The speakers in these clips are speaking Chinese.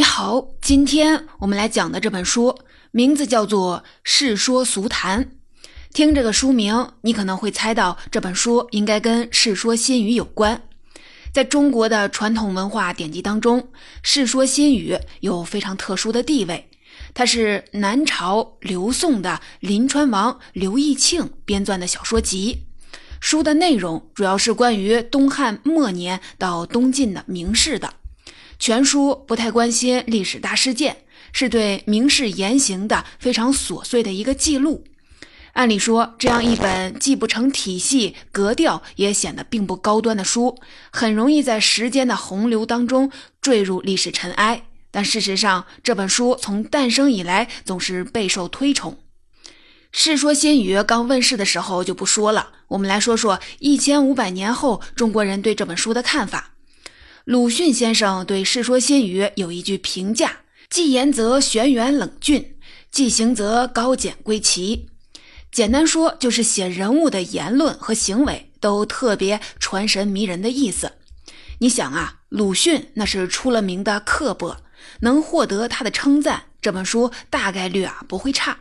你好，今天我们来讲的这本书名字叫做《世说俗谈》。听这个书名，你可能会猜到这本书应该跟《世说新语》有关。在中国的传统文化典籍当中，《世说新语》有非常特殊的地位。它是南朝刘宋的临川王刘义庆编撰的小说集。书的内容主要是关于东汉末年到东晋的名士的。全书不太关心历史大事件，是对名士言行的非常琐碎的一个记录。按理说，这样一本既不成体系、格调也显得并不高端的书，很容易在时间的洪流当中坠入历史尘埃。但事实上，这本书从诞生以来总是备受推崇。《世说新语》刚问世的时候就不说了，我们来说说一千五百年后中国人对这本书的看法。鲁迅先生对《世说新语》有一句评价：“既言则玄远冷峻，既行则高简归奇。”简单说，就是写人物的言论和行为都特别传神迷人的意思。你想啊，鲁迅那是出了名的刻薄，能获得他的称赞，这本书大概率啊不会差。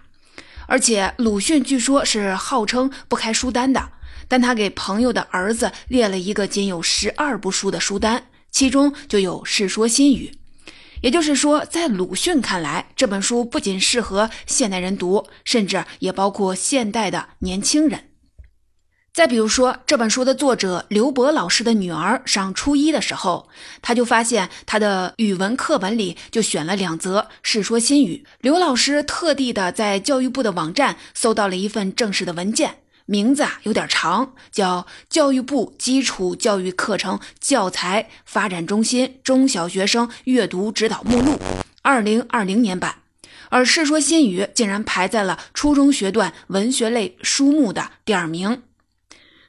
而且鲁迅据说是号称不开书单的，但他给朋友的儿子列了一个仅有十二部书的书单。其中就有《世说新语》，也就是说，在鲁迅看来，这本书不仅适合现代人读，甚至也包括现代的年轻人。再比如说，这本书的作者刘博老师的女儿上初一的时候，他就发现他的语文课本里就选了两则《世说新语》。刘老师特地的在教育部的网站搜到了一份正式的文件。名字啊有点长，叫教育部基础教育课程教材发展中心中小学生阅读指导目录，二零二零年版。而《世说新语》竟然排在了初中学段文学类书目的第二名。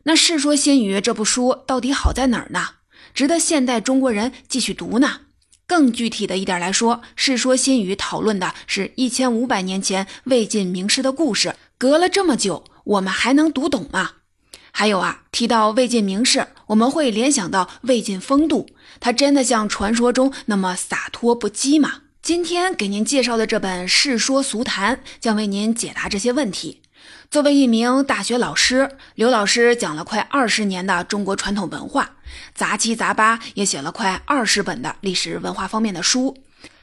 那《世说新语》这部书到底好在哪儿呢？值得现代中国人继续读呢？更具体的一点来说，《世说新语》讨论的是一千五百年前魏晋名士的故事，隔了这么久。我们还能读懂吗？还有啊，提到魏晋名士，我们会联想到魏晋风度，他真的像传说中那么洒脱不羁吗？今天给您介绍的这本《世说俗谈》将为您解答这些问题。作为一名大学老师，刘老师讲了快二十年的中国传统文化，杂七杂八也写了快二十本的历史文化方面的书。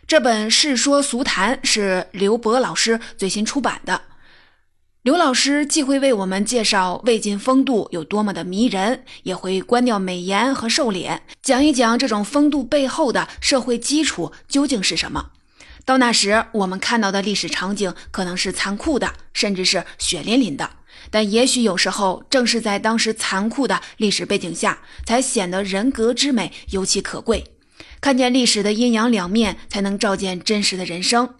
这本《世说俗谈》是刘博老师最新出版的。刘老师既会为我们介绍魏晋风度有多么的迷人，也会关掉美颜和瘦脸，讲一讲这种风度背后的社会基础究竟是什么。到那时，我们看到的历史场景可能是残酷的，甚至是血淋淋的。但也许有时候，正是在当时残酷的历史背景下，才显得人格之美尤其可贵。看见历史的阴阳两面，才能照见真实的人生。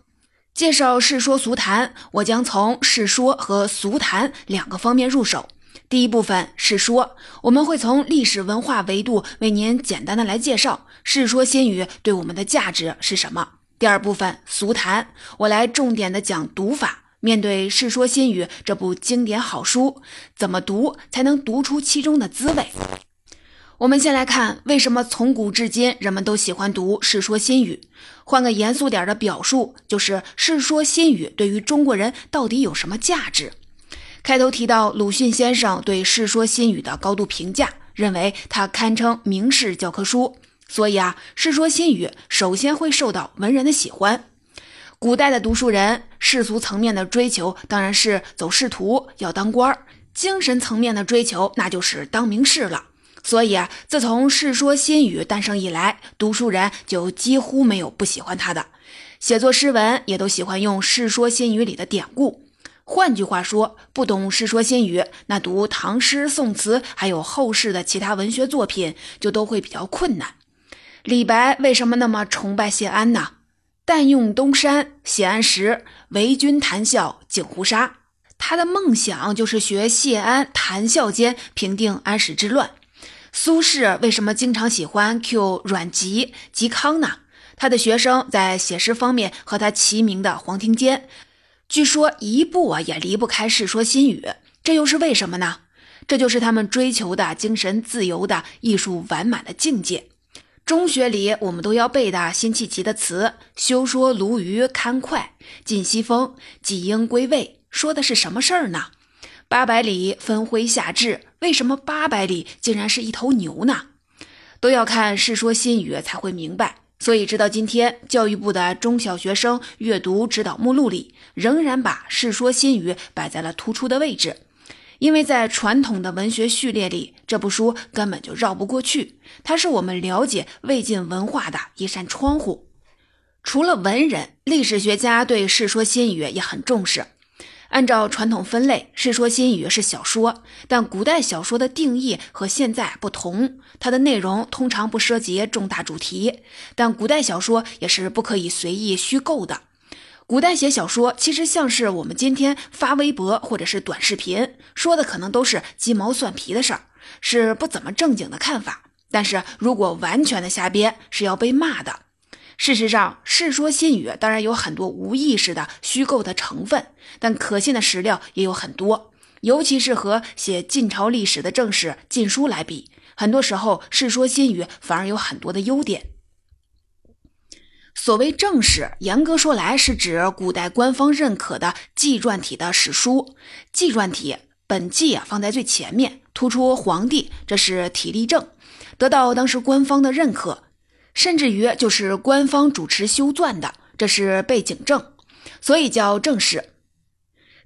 介绍《世说俗谈》，我将从世说和俗谈两个方面入手。第一部分世说，我们会从历史文化维度为您简单的来介绍《世说新语》对我们的价值是什么。第二部分俗谈，我来重点的讲读法。面对《世说新语》这部经典好书，怎么。读才能读出其中的滋味？我们先来看，为什么从古至今人们都喜欢读《世说新语》？换个严肃点的表述，就是《世说新语》对于中国人到底有什么价值？开头提到鲁迅先生对《世说新语》的高度评价，认为它堪称名士教科书。所以啊，《世说新语》首先会受到文人的喜欢。古代的读书人，世俗层面的追求当然是走仕途，要当官儿；精神层面的追求，那就是当名士了。所以啊，自从《世说新语》诞生以来，读书人就几乎没有不喜欢他的。写作诗文也都喜欢用《世说新语》里的典故。换句话说，不懂《世说新语》，那读唐诗宋词，还有后世的其他文学作品，就都会比较困难。李白为什么那么崇拜谢安呢？但用东山，谢安时，为君谈笑尽胡沙。他的梦想就是学谢安，谈笑间平定安史之乱。苏轼为什么经常喜欢 Q 阮籍、嵇康呢？他的学生在写诗方面和他齐名的黄庭坚，据说一步啊也离不开《世说新语》，这又是为什么呢？这就是他们追求的精神自由的艺术完满的境界。中学里我们都要背的辛弃疾的词：“休说鲈鱼堪脍，尽西风，几应归位。”说的是什么事儿呢？八百里分麾下炙，为什么八百里竟然是一头牛呢？都要看《世说新语》才会明白。所以，直到今天，教育部的中小学生阅读指导目录里，仍然把《世说新语》摆在了突出的位置。因为在传统的文学序列里，这部书根本就绕不过去。它是我们了解魏晋文化的一扇窗户。除了文人，历史学家对《世说新语》也很重视。按照传统分类，《世说新语》是小说，但古代小说的定义和现在不同。它的内容通常不涉及重大主题，但古代小说也是不可以随意虚构的。古代写小说，其实像是我们今天发微博或者是短视频，说的可能都是鸡毛蒜皮的事儿，是不怎么正经的看法。但是如果完全的瞎编，是要被骂的。事实上，《世说新语》当然有很多无意识的虚构的成分，但可信的史料也有很多。尤其是和写晋朝历史的正史《晋书》来比，很多时候《世说新语》反而有很多的优点。所谓正史，严格说来是指古代官方认可的纪传体的史书。纪传体本纪啊放在最前面，突出皇帝，这是体例正，得到当时官方的认可。甚至于就是官方主持修撰的，这是背景正，所以叫正史。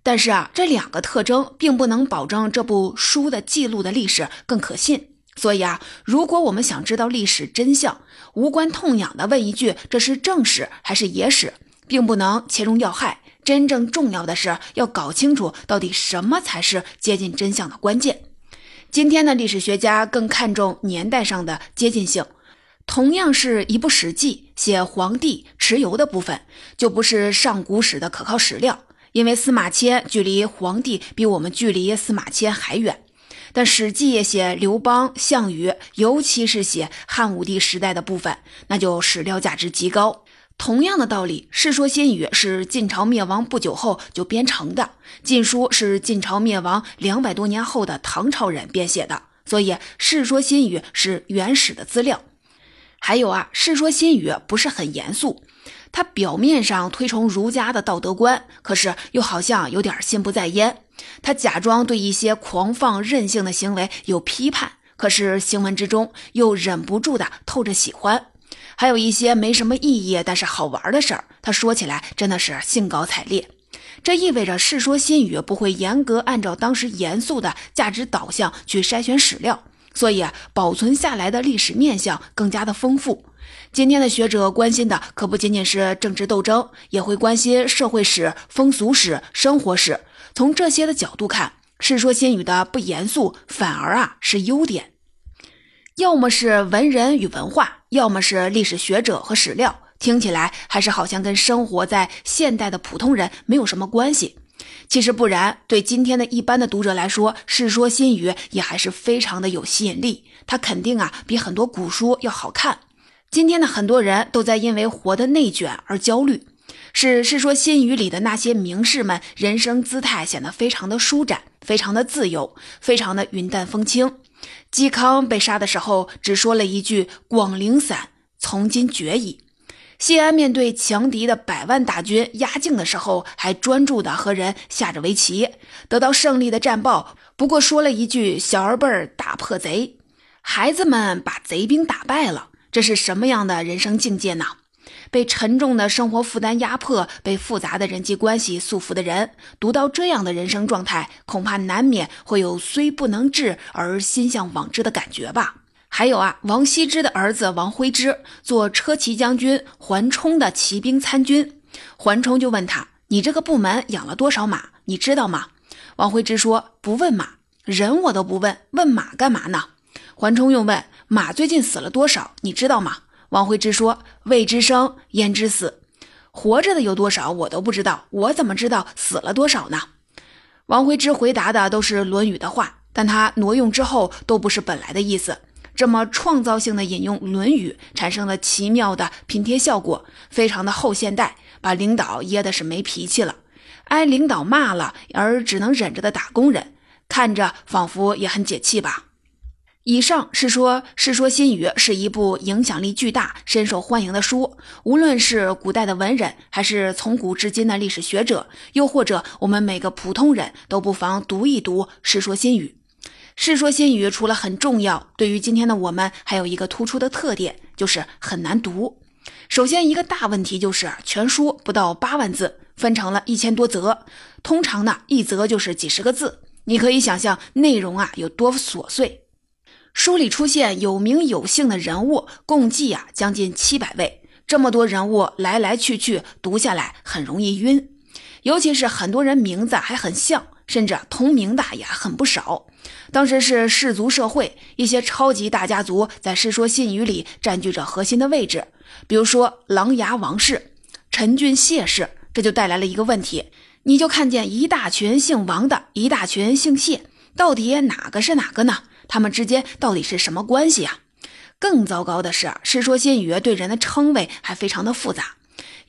但是啊，这两个特征并不能保证这部书的记录的历史更可信。所以啊，如果我们想知道历史真相，无关痛痒的问一句这是正史还是野史，并不能切中要害。真正重要的是要搞清楚到底什么才是接近真相的关键。今天的历史学家更看重年代上的接近性。同样是一部《史记》，写皇帝蚩尤的部分就不是上古史的可靠史料，因为司马迁距离皇帝比我们距离司马迁还远。但《史记》写刘邦、项羽，尤其是写汉武帝时代的部分，那就史料价值极高。同样的道理，《世说新语》是晋朝灭亡不久后就编成的，《晋书》是晋朝灭亡两百多年后的唐朝人编写的，所以《世说新语》是原始的资料。还有啊，《世说新语》不是很严肃，它表面上推崇儒家的道德观，可是又好像有点心不在焉。他假装对一些狂放任性的行为有批判，可是行文之中又忍不住的透着喜欢。还有一些没什么意义但是好玩的事儿，他说起来真的是兴高采烈。这意味着《世说新语》不会严格按照当时严肃的价值导向去筛选史料。所以啊，保存下来的历史面相更加的丰富。今天的学者关心的可不仅仅是政治斗争，也会关心社会史、风俗史、生活史。从这些的角度看，《世说新语》的不严肃反而啊是优点。要么是文人与文化，要么是历史学者和史料，听起来还是好像跟生活在现代的普通人没有什么关系。其实不然，对今天的一般的读者来说，《世说新语》也还是非常的有吸引力。它肯定啊比很多古书要好看。今天的很多人都在因为活得内卷而焦虑。是《世说新语》里的那些名士们，人生姿态显得非常的舒展，非常的自由，非常的云淡风轻。嵇康被杀的时候，只说了一句“广陵散，从今绝矣”。谢安面对强敌的百万大军压境的时候，还专注的和人下着围棋。得到胜利的战报，不过说了一句“小儿辈儿打破贼”，孩子们把贼兵打败了。这是什么样的人生境界呢？被沉重的生活负担压迫，被复杂的人际关系束缚的人，读到这样的人生状态，恐怕难免会有虽不能至而心向往之的感觉吧。还有啊，王羲之的儿子王徽之做车骑将军桓冲的骑兵参军，桓冲就问他：“你这个部门养了多少马？你知道吗？”王徽之说：“不问马，人我都不问，问马干嘛呢？”桓冲又问：“马最近死了多少？你知道吗？”王徽之说：“未知生，焉知死？活着的有多少，我都不知道，我怎么知道死了多少呢？”王徽之回答的都是《论语》的话，但他挪用之后都不是本来的意思。这么创造性的引用《论语》，产生了奇妙的拼贴效果，非常的后现代，把领导噎的是没脾气了。挨领导骂了而只能忍着的打工人，看着仿佛也很解气吧。以上是说《世说新语》是一部影响力巨大、深受欢迎的书。无论是古代的文人，还是从古至今的历史学者，又或者我们每个普通人都不妨读一读《世说新语》。《世说新语》除了很重要，对于今天的我们还有一个突出的特点，就是很难读。首先，一个大问题就是全书不到八万字，分成了一千多则，通常呢一则就是几十个字，你可以想象内容啊有多琐碎。书里出现有名有姓的人物，共计啊将近七百位。这么多人物来来去去，读下来很容易晕。尤其是很多人名字还很像，甚至同名的也很不少。当时是氏族社会，一些超级大家族在《世说新语》里占据着核心的位置。比如说琅琊王氏、陈俊谢氏，这就带来了一个问题：你就看见一大群姓王的，一大群姓谢，到底哪个是哪个呢？他们之间到底是什么关系啊？更糟糕的是，《世说新语》对人的称谓还非常的复杂。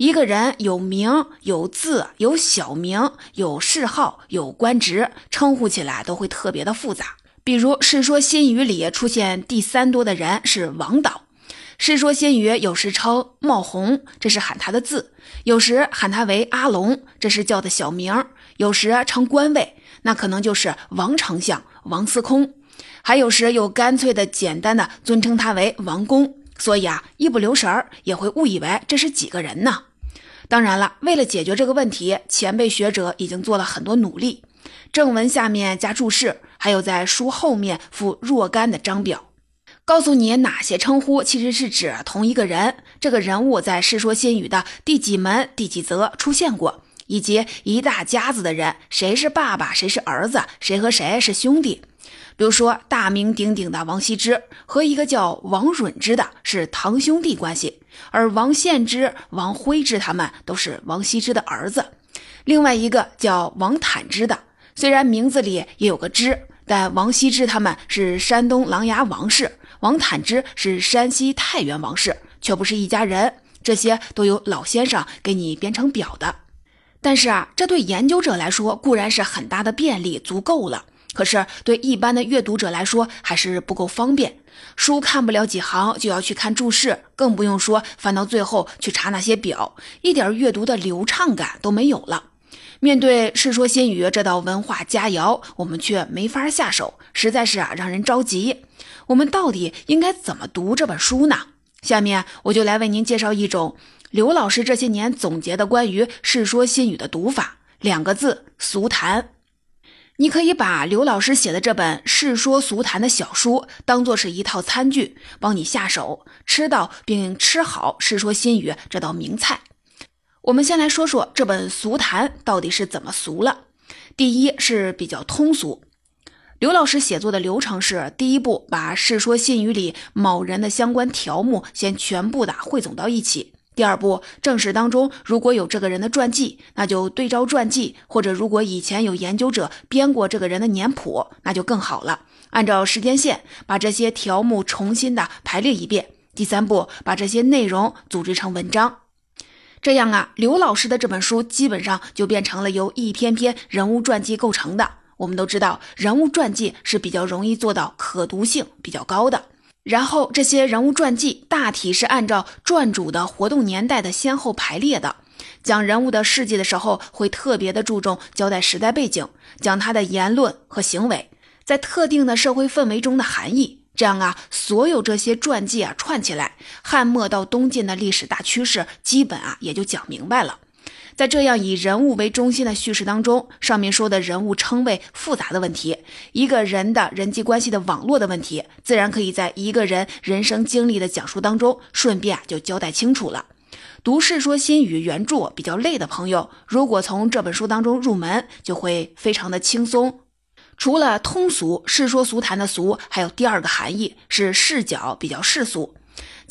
一个人有名、有字、有小名、有谥号、有官职，称呼起来都会特别的复杂。比如《世说新语》里出现第三多的人是王导，《世说新语》有时称冒红，这是喊他的字；有时喊他为阿龙，这是叫的小名；有时称官位，那可能就是王丞相、王司空。还有时又干脆的、简单的尊称他为王公，所以啊，一不留神儿也会误以为这是几个人呢。当然了，为了解决这个问题，前辈学者已经做了很多努力。正文下面加注释，还有在书后面附若干的章表，告诉你哪些称呼其实是指同一个人，这个人物在《世说新语》的第几门、第几则出现过，以及一大家子的人，谁是爸爸，谁是儿子，谁和谁是兄弟。比如说，大名鼎鼎的王羲之和一个叫王允之的是堂兄弟关系，而王献之、王徽之他们都是王羲之的儿子。另外一个叫王坦之的，虽然名字里也有个之，但王羲之他们是山东琅琊王氏，王坦之是山西太原王氏，却不是一家人。这些都有老先生给你编成表的。但是啊，这对研究者来说固然是很大的便利，足够了。可是，对一般的阅读者来说，还是不够方便。书看不了几行，就要去看注释，更不用说翻到最后去查那些表，一点阅读的流畅感都没有了。面对《世说新语》这道文化佳肴，我们却没法下手，实在是啊，让人着急。我们到底应该怎么读这本书呢？下面我就来为您介绍一种刘老师这些年总结的关于《世说新语》的读法，两个字：俗谈。你可以把刘老师写的这本《世说俗谈》的小书当做是一套餐具，帮你下手吃到并吃好《世说新语》这道名菜。我们先来说说这本俗谈到底是怎么俗了。第一是比较通俗，刘老师写作的流程是：第一步，把《世说新语》里某人的相关条目先全部的汇总到一起。第二步，正史当中如果有这个人的传记，那就对照传记；或者如果以前有研究者编过这个人的年谱，那就更好了。按照时间线，把这些条目重新的排列一遍。第三步，把这些内容组织成文章。这样啊，刘老师的这本书基本上就变成了由一篇篇人物传记构成的。我们都知道，人物传记是比较容易做到可读性比较高的。然后这些人物传记大体是按照传主的活动年代的先后排列的。讲人物的事迹的时候，会特别的注重交代时代背景，讲他的言论和行为在特定的社会氛围中的含义。这样啊，所有这些传记啊串起来，汉末到东晋的历史大趋势，基本啊也就讲明白了。在这样以人物为中心的叙事当中，上面说的人物称谓复杂的问题，一个人的人际关系的网络的问题，自然可以在一个人人生经历的讲述当中，顺便就交代清楚了。读《世说新语》原著比较累的朋友，如果从这本书当中入门，就会非常的轻松。除了通俗，《世说俗谈》的俗，还有第二个含义是视角比较世俗。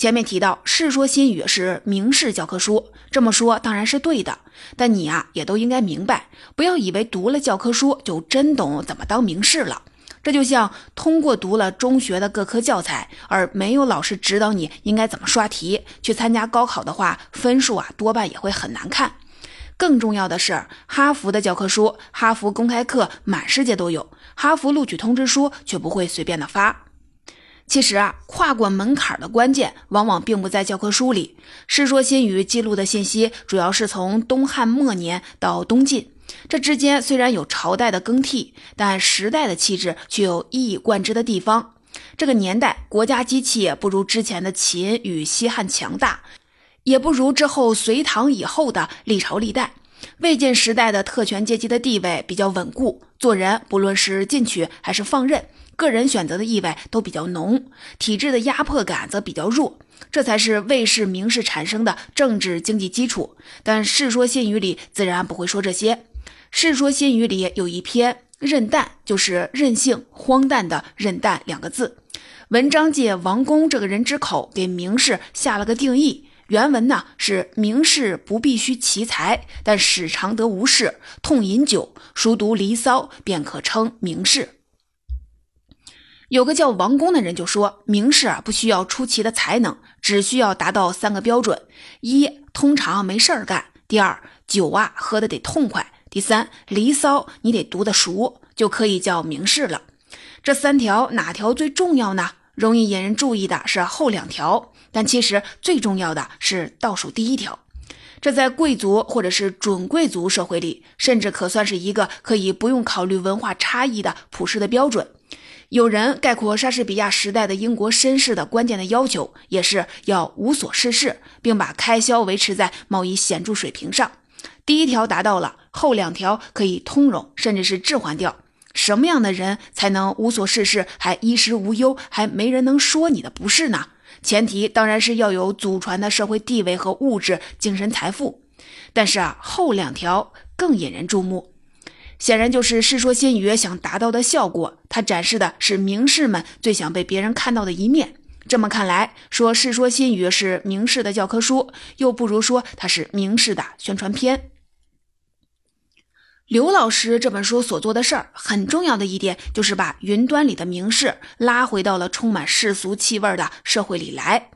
前面提到《世说新语》是明式教科书，这么说当然是对的。但你啊，也都应该明白，不要以为读了教科书就真懂怎么当名士了。这就像通过读了中学的各科教材，而没有老师指导你应该怎么刷题，去参加高考的话，分数啊多半也会很难看。更重要的是，哈佛的教科书、哈佛公开课满世界都有，哈佛录取通知书却不会随便的发。其实啊，跨过门槛的关键往往并不在教科书里。《世说新语》记录的信息主要是从东汉末年到东晋，这之间虽然有朝代的更替，但时代的气质却有一以贯之的地方。这个年代，国家机器不如之前的秦与西汉强大，也不如之后隋唐以后的历朝历代。魏晋时代的特权阶级的地位比较稳固，做人不论是进取还是放任。个人选择的意味都比较浓，体制的压迫感则比较弱，这才是魏氏名士产生的政治经济基础。但《世说新语》里自然不会说这些，《世说新语》里有一篇“任诞”，就是任性荒诞的“任诞”两个字。文章借王公这个人之口给名士下了个定义，原文呢是：名士不必须奇才，但使常得无事，痛饮酒，熟读《离骚》，便可称名士。有个叫王公的人就说：“名士啊，不需要出奇的才能，只需要达到三个标准：一，通常没事儿干；第二，酒啊喝的得痛快；第三，《离骚》你得读得熟，就可以叫名士了。这三条哪条最重要呢？容易引人注意的是后两条，但其实最重要的是倒数第一条。这在贵族或者是准贵族社会里，甚至可算是一个可以不用考虑文化差异的普世的标准。”有人概括莎士比亚时代的英国绅士的关键的要求，也是要无所事事，并把开销维持在某一显著水平上。第一条达到了，后两条可以通融，甚至是置换掉。什么样的人才能无所事事，还衣食无忧，还没人能说你的不是呢？前提当然是要有祖传的社会地位和物质精神财富。但是啊，后两条更引人注目。显然就是《世说新语》想达到的效果，它展示的是名士们最想被别人看到的一面。这么看来，说《世说新语》是名士的教科书，又不如说它是名士的宣传片。刘老师这本书所做的事儿，很重要的一点就是把云端里的名士拉回到了充满世俗气味的社会里来。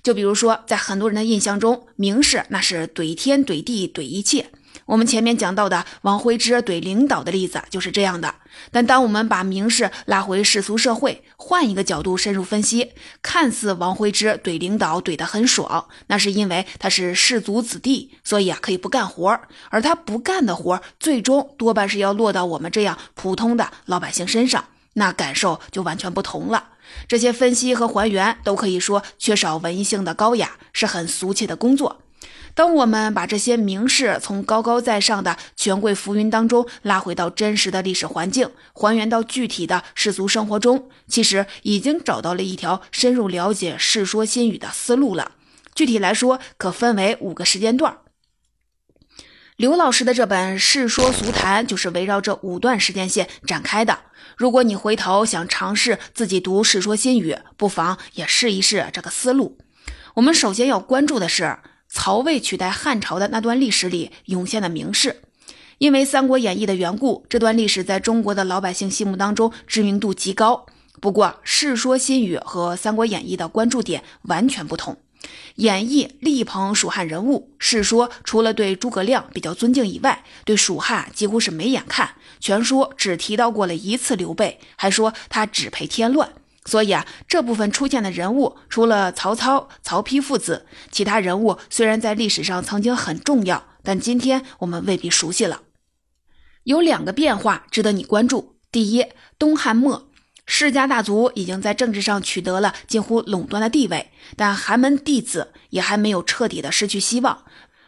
就比如说，在很多人的印象中，名士那是怼天怼地怼一切。我们前面讲到的王徽之怼领导的例子就是这样的。但当我们把名士拉回世俗社会，换一个角度深入分析，看似王徽之怼领导怼得很爽，那是因为他是士族子弟，所以啊可以不干活而他不干的活最终多半是要落到我们这样普通的老百姓身上，那感受就完全不同了。这些分析和还原都可以说缺少文艺性的高雅，是很俗气的工作。当我们把这些名士从高高在上的权贵浮云当中拉回到真实的历史环境，还原到具体的世俗生活中，其实已经找到了一条深入了解《世说新语》的思路了。具体来说，可分为五个时间段。刘老师的这本《世说俗谈》就是围绕这五段时间线展开的。如果你回头想尝试自己读《世说新语》，不妨也试一试这个思路。我们首先要关注的是。曹魏取代汉朝的那段历史里涌现的名士，因为《三国演义》的缘故，这段历史在中国的老百姓心目当中知名度极高。不过，《世说新语》和《三国演义》的关注点完全不同。演义力捧蜀汉人物，世说除了对诸葛亮比较尊敬以外，对蜀汉几乎是没眼看。全说只提到过了一次刘备，还说他只配添乱。所以啊，这部分出现的人物，除了曹操、曹丕父子，其他人物虽然在历史上曾经很重要，但今天我们未必熟悉了。有两个变化值得你关注：第一，东汉末，世家大族已经在政治上取得了近乎垄断的地位，但寒门弟子也还没有彻底的失去希望。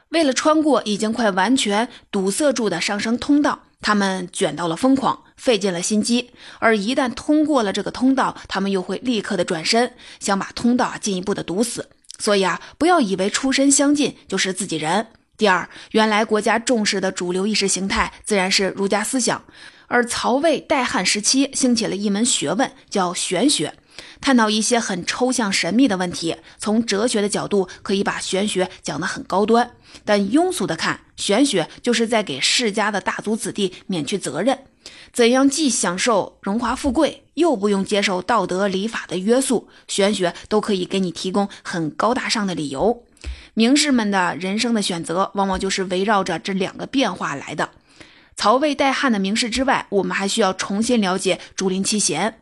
为了穿过已经快完全堵塞住的上升通道。他们卷到了疯狂，费尽了心机，而一旦通过了这个通道，他们又会立刻的转身，想把通道啊进一步的堵死。所以啊，不要以为出身相近就是自己人。第二，原来国家重视的主流意识形态自然是儒家思想，而曹魏代汉时期兴起了一门学问，叫玄学。探讨一些很抽象神秘的问题，从哲学的角度可以把玄学讲得很高端，但庸俗的看，玄学就是在给世家的大族子弟免去责任，怎样既享受荣华富贵，又不用接受道德礼法的约束，玄学都可以给你提供很高大上的理由。名士们的人生的选择，往往就是围绕着这两个变化来的。曹魏代汉的名士之外，我们还需要重新了解竹林七贤。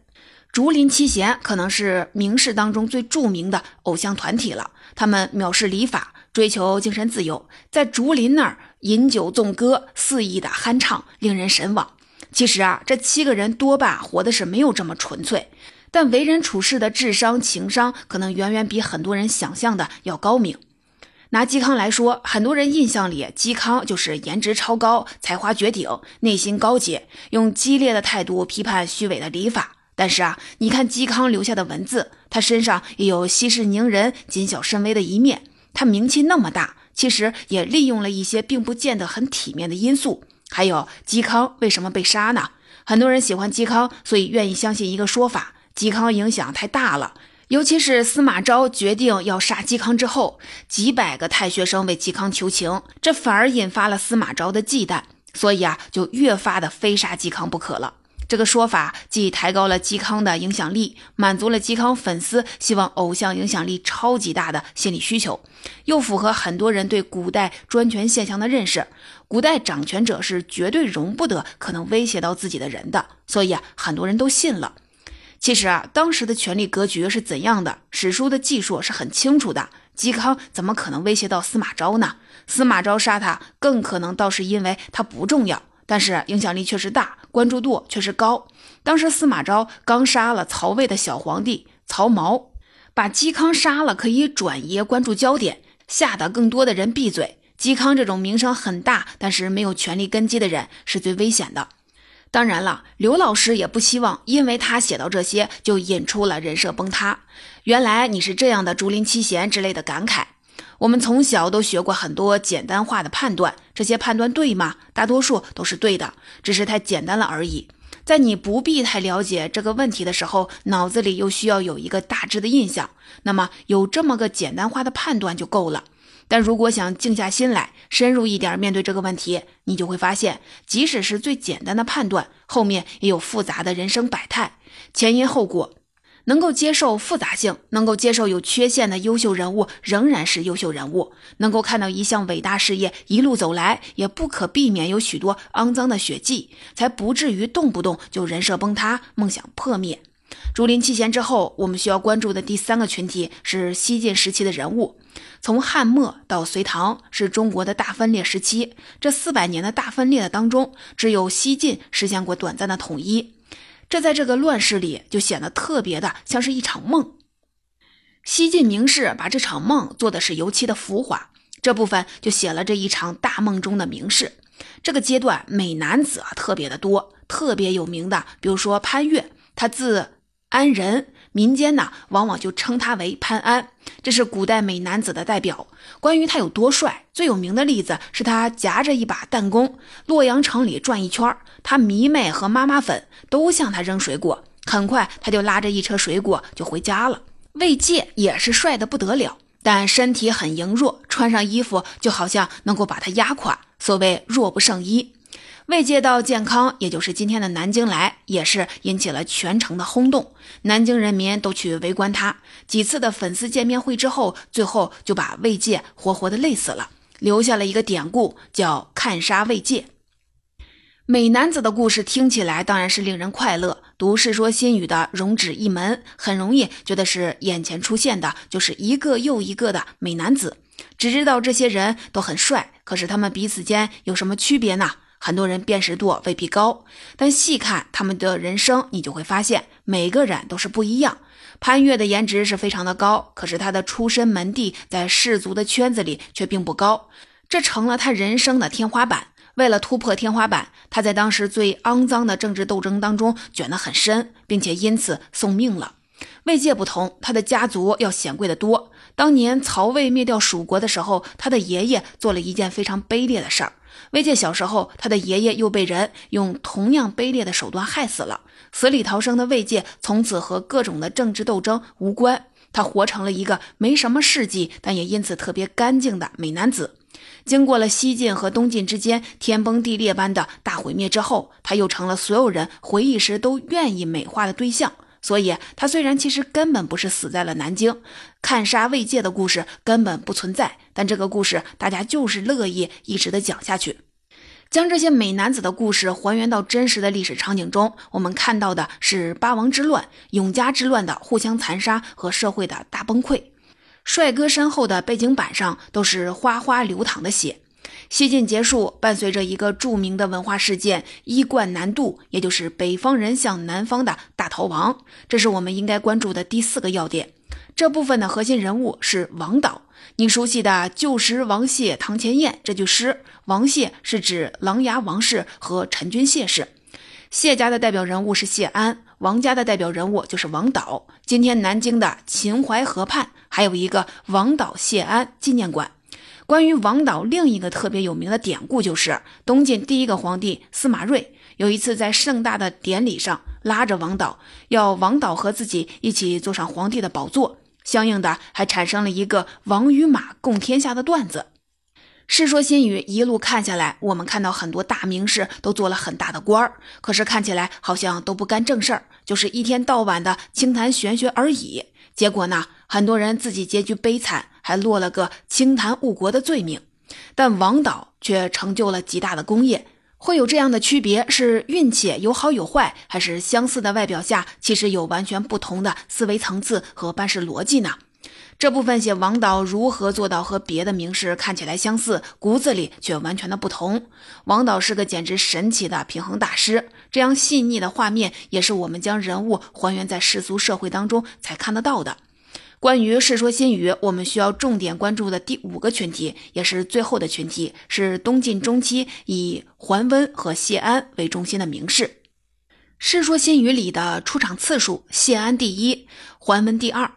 竹林七贤可能是明士当中最著名的偶像团体了。他们藐视礼法，追求精神自由，在竹林那儿饮酒纵歌，肆意的酣畅，令人神往。其实啊，这七个人多半活的是没有这么纯粹，但为人处事的智商、情商可能远远比很多人想象的要高明。拿嵇康来说，很多人印象里嵇康就是颜值超高、才华绝顶、内心高洁，用激烈的态度批判虚伪的礼法。但是啊，你看嵇康留下的文字，他身上也有息事宁人、谨小慎微的一面。他名气那么大，其实也利用了一些并不见得很体面的因素。还有嵇康为什么被杀呢？很多人喜欢嵇康，所以愿意相信一个说法：嵇康影响太大了。尤其是司马昭决定要杀嵇康之后，几百个太学生为嵇康求情，这反而引发了司马昭的忌惮，所以啊，就越发的非杀嵇康不可了。这个说法既抬高了嵇康的影响力，满足了嵇康粉丝希望偶像影响力超级大的心理需求，又符合很多人对古代专权现象的认识：古代掌权者是绝对容不得可能威胁到自己的人的，所以啊，很多人都信了。其实啊，当时的权力格局是怎样的？史书的记述是很清楚的。嵇康怎么可能威胁到司马昭呢？司马昭杀他，更可能倒是因为他不重要，但是影响力确实大，关注度确实高。当时司马昭刚杀了曹魏的小皇帝曹髦，把嵇康杀了，可以转移关注焦点，吓得更多的人闭嘴。嵇康这种名声很大，但是没有权力根基的人，是最危险的。当然了，刘老师也不希望，因为他写到这些就引出了人设崩塌。原来你是这样的竹林七贤之类的感慨。我们从小都学过很多简单化的判断，这些判断对吗？大多数都是对的，只是太简单了而已。在你不必太了解这个问题的时候，脑子里又需要有一个大致的印象，那么有这么个简单化的判断就够了。但如果想静下心来，深入一点面对这个问题，你就会发现，即使是最简单的判断，后面也有复杂的人生百态，前因后果。能够接受复杂性，能够接受有缺陷的优秀人物仍然是优秀人物，能够看到一项伟大事业一路走来，也不可避免有许多肮脏的血迹，才不至于动不动就人设崩塌、梦想破灭。竹林七贤之后，我们需要关注的第三个群体是西晋时期的人物。从汉末到隋唐是中国的大分裂时期，这四百年的大分裂的当中，只有西晋实现过短暂的统一。这在这个乱世里就显得特别的像是一场梦。西晋名士把这场梦做的是尤其的浮华，这部分就写了这一场大梦中的名士。这个阶段美男子啊特别的多，特别有名的，比如说潘岳，他字安仁。民间呢，往往就称他为潘安，这是古代美男子的代表。关于他有多帅，最有名的例子是他夹着一把弹弓，洛阳城里转一圈，他迷妹和妈妈粉都向他扔水果，很快他就拉着一车水果就回家了。魏借也是帅的不得了，但身体很羸弱，穿上衣服就好像能够把他压垮，所谓弱不胜衣。魏借到健康，也就是今天的南京来，也是引起了全城的轰动。南京人民都去围观他。几次的粉丝见面会之后，最后就把魏借活活的累死了，留下了一个典故，叫“看杀魏借”。美男子的故事听起来当然是令人快乐。读《世说新语》的容止一门，很容易觉得是眼前出现的就是一个又一个的美男子，只知道这些人都很帅，可是他们彼此间有什么区别呢？很多人辨识度未必高，但细看他们的人生，你就会发现每个人都是不一样。潘越的颜值是非常的高，可是他的出身门第在士族的圈子里却并不高，这成了他人生的天花板。为了突破天花板，他在当时最肮脏的政治斗争当中卷得很深，并且因此送命了。魏界不同，他的家族要显贵的多。当年曹魏灭掉蜀国的时候，他的爷爷做了一件非常卑劣的事儿。魏界小时候，他的爷爷又被人用同样卑劣的手段害死了。死里逃生的魏界从此和各种的政治斗争无关，他活成了一个没什么事迹，但也因此特别干净的美男子。经过了西晋和东晋之间天崩地裂般的大毁灭之后，他又成了所有人回忆时都愿意美化的对象。所以，他虽然其实根本不是死在了南京，看杀魏界的故事根本不存在，但这个故事大家就是乐意一直的讲下去。将这些美男子的故事还原到真实的历史场景中，我们看到的是八王之乱、永嘉之乱的互相残杀和社会的大崩溃。帅哥身后的背景板上都是哗哗流淌的血。西晋结束，伴随着一个著名的文化事件——衣冠南渡，也就是北方人向南方的大逃亡。这是我们应该关注的第四个要点。这部分的核心人物是王导。你熟悉的“旧时王谢堂前燕”这句诗，王谢是指琅琊王氏和陈君谢氏。谢家的代表人物是谢安，王家的代表人物就是王导。今天南京的秦淮河畔还有一个王导谢安纪念馆。关于王导，另一个特别有名的典故就是东晋第一个皇帝司马睿有一次在盛大的典礼上拉着王导，要王导和自己一起坐上皇帝的宝座，相应的还产生了一个王与马共天下的段子。《世说新语》一路看下来，我们看到很多大名士都做了很大的官儿，可是看起来好像都不干正事儿，就是一天到晚的轻谈玄学而已。结果呢，很多人自己结局悲惨。还落了个轻谈误国的罪名，但王导却成就了极大的功业。会有这样的区别，是运气有好有坏，还是相似的外表下其实有完全不同的思维层次和办事逻辑呢？这部分写王导如何做到和别的名士看起来相似，骨子里却完全的不同。王导是个简直神奇的平衡大师。这样细腻的画面，也是我们将人物还原在世俗社会当中才看得到的。关于《世说新语》，我们需要重点关注的第五个群体，也是最后的群体，是东晋中期以桓温和谢安为中心的名士。《世说新语》里的出场次数，谢安第一，桓温第二。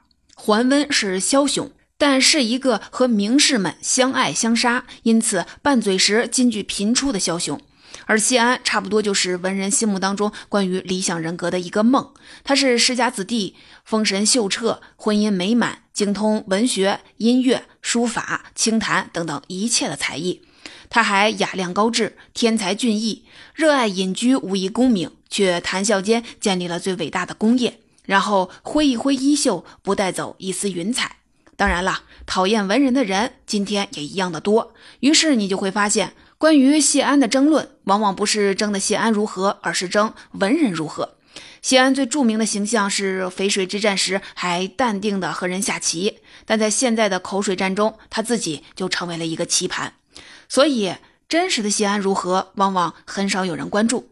桓温是枭雄，但是一个和名士们相爱相杀，因此拌嘴时金句频出的枭雄。而谢安差不多就是文人心目当中关于理想人格的一个梦。他是世家子弟，风神秀彻，婚姻美满，精通文学、音乐、书法、清谈等等一切的才艺。他还雅量高致，天才俊逸，热爱隐居，无意功名，却谈笑间建立了最伟大的功业。然后挥一挥衣袖，不带走一丝云彩。当然了，讨厌文人的人今天也一样的多。于是你就会发现。关于谢安的争论，往往不是争的谢安如何，而是争文人如何。谢安最著名的形象是淝水之战时还淡定的和人下棋，但在现在的口水战中，他自己就成为了一个棋盘。所以，真实的谢安如何，往往很少有人关注。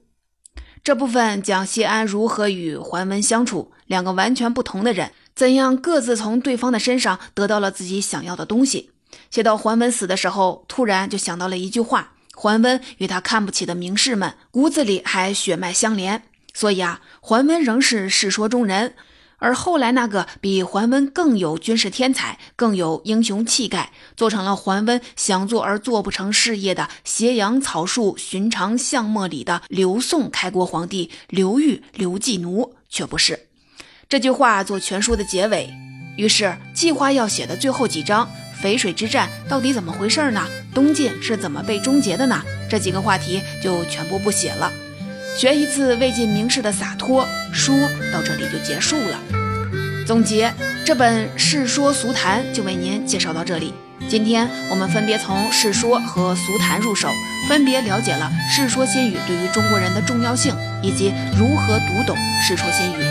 这部分讲谢安如何与桓温相处，两个完全不同的人，怎样各自从对方的身上得到了自己想要的东西。写到桓温死的时候，突然就想到了一句话。桓温与他看不起的名士们骨子里还血脉相连，所以啊，桓温仍是世说中人。而后来那个比桓温更有军事天才、更有英雄气概，做成了桓温想做而做不成事业的斜阳草树寻常巷陌里的刘宋开国皇帝刘裕刘季奴，却不是。这句话做全书的结尾，于是计划要写的最后几章。淝水之战到底怎么回事呢？东晋是怎么被终结的呢？这几个话题就全部不写了，学一次魏晋名士的洒脱，书到这里就结束了。总结这本《世说俗谈》就为您介绍到这里。今天我们分别从《世说》和《俗谈》入手，分别了解了《世说新语》对于中国人的重要性，以及如何读懂《世说新语》。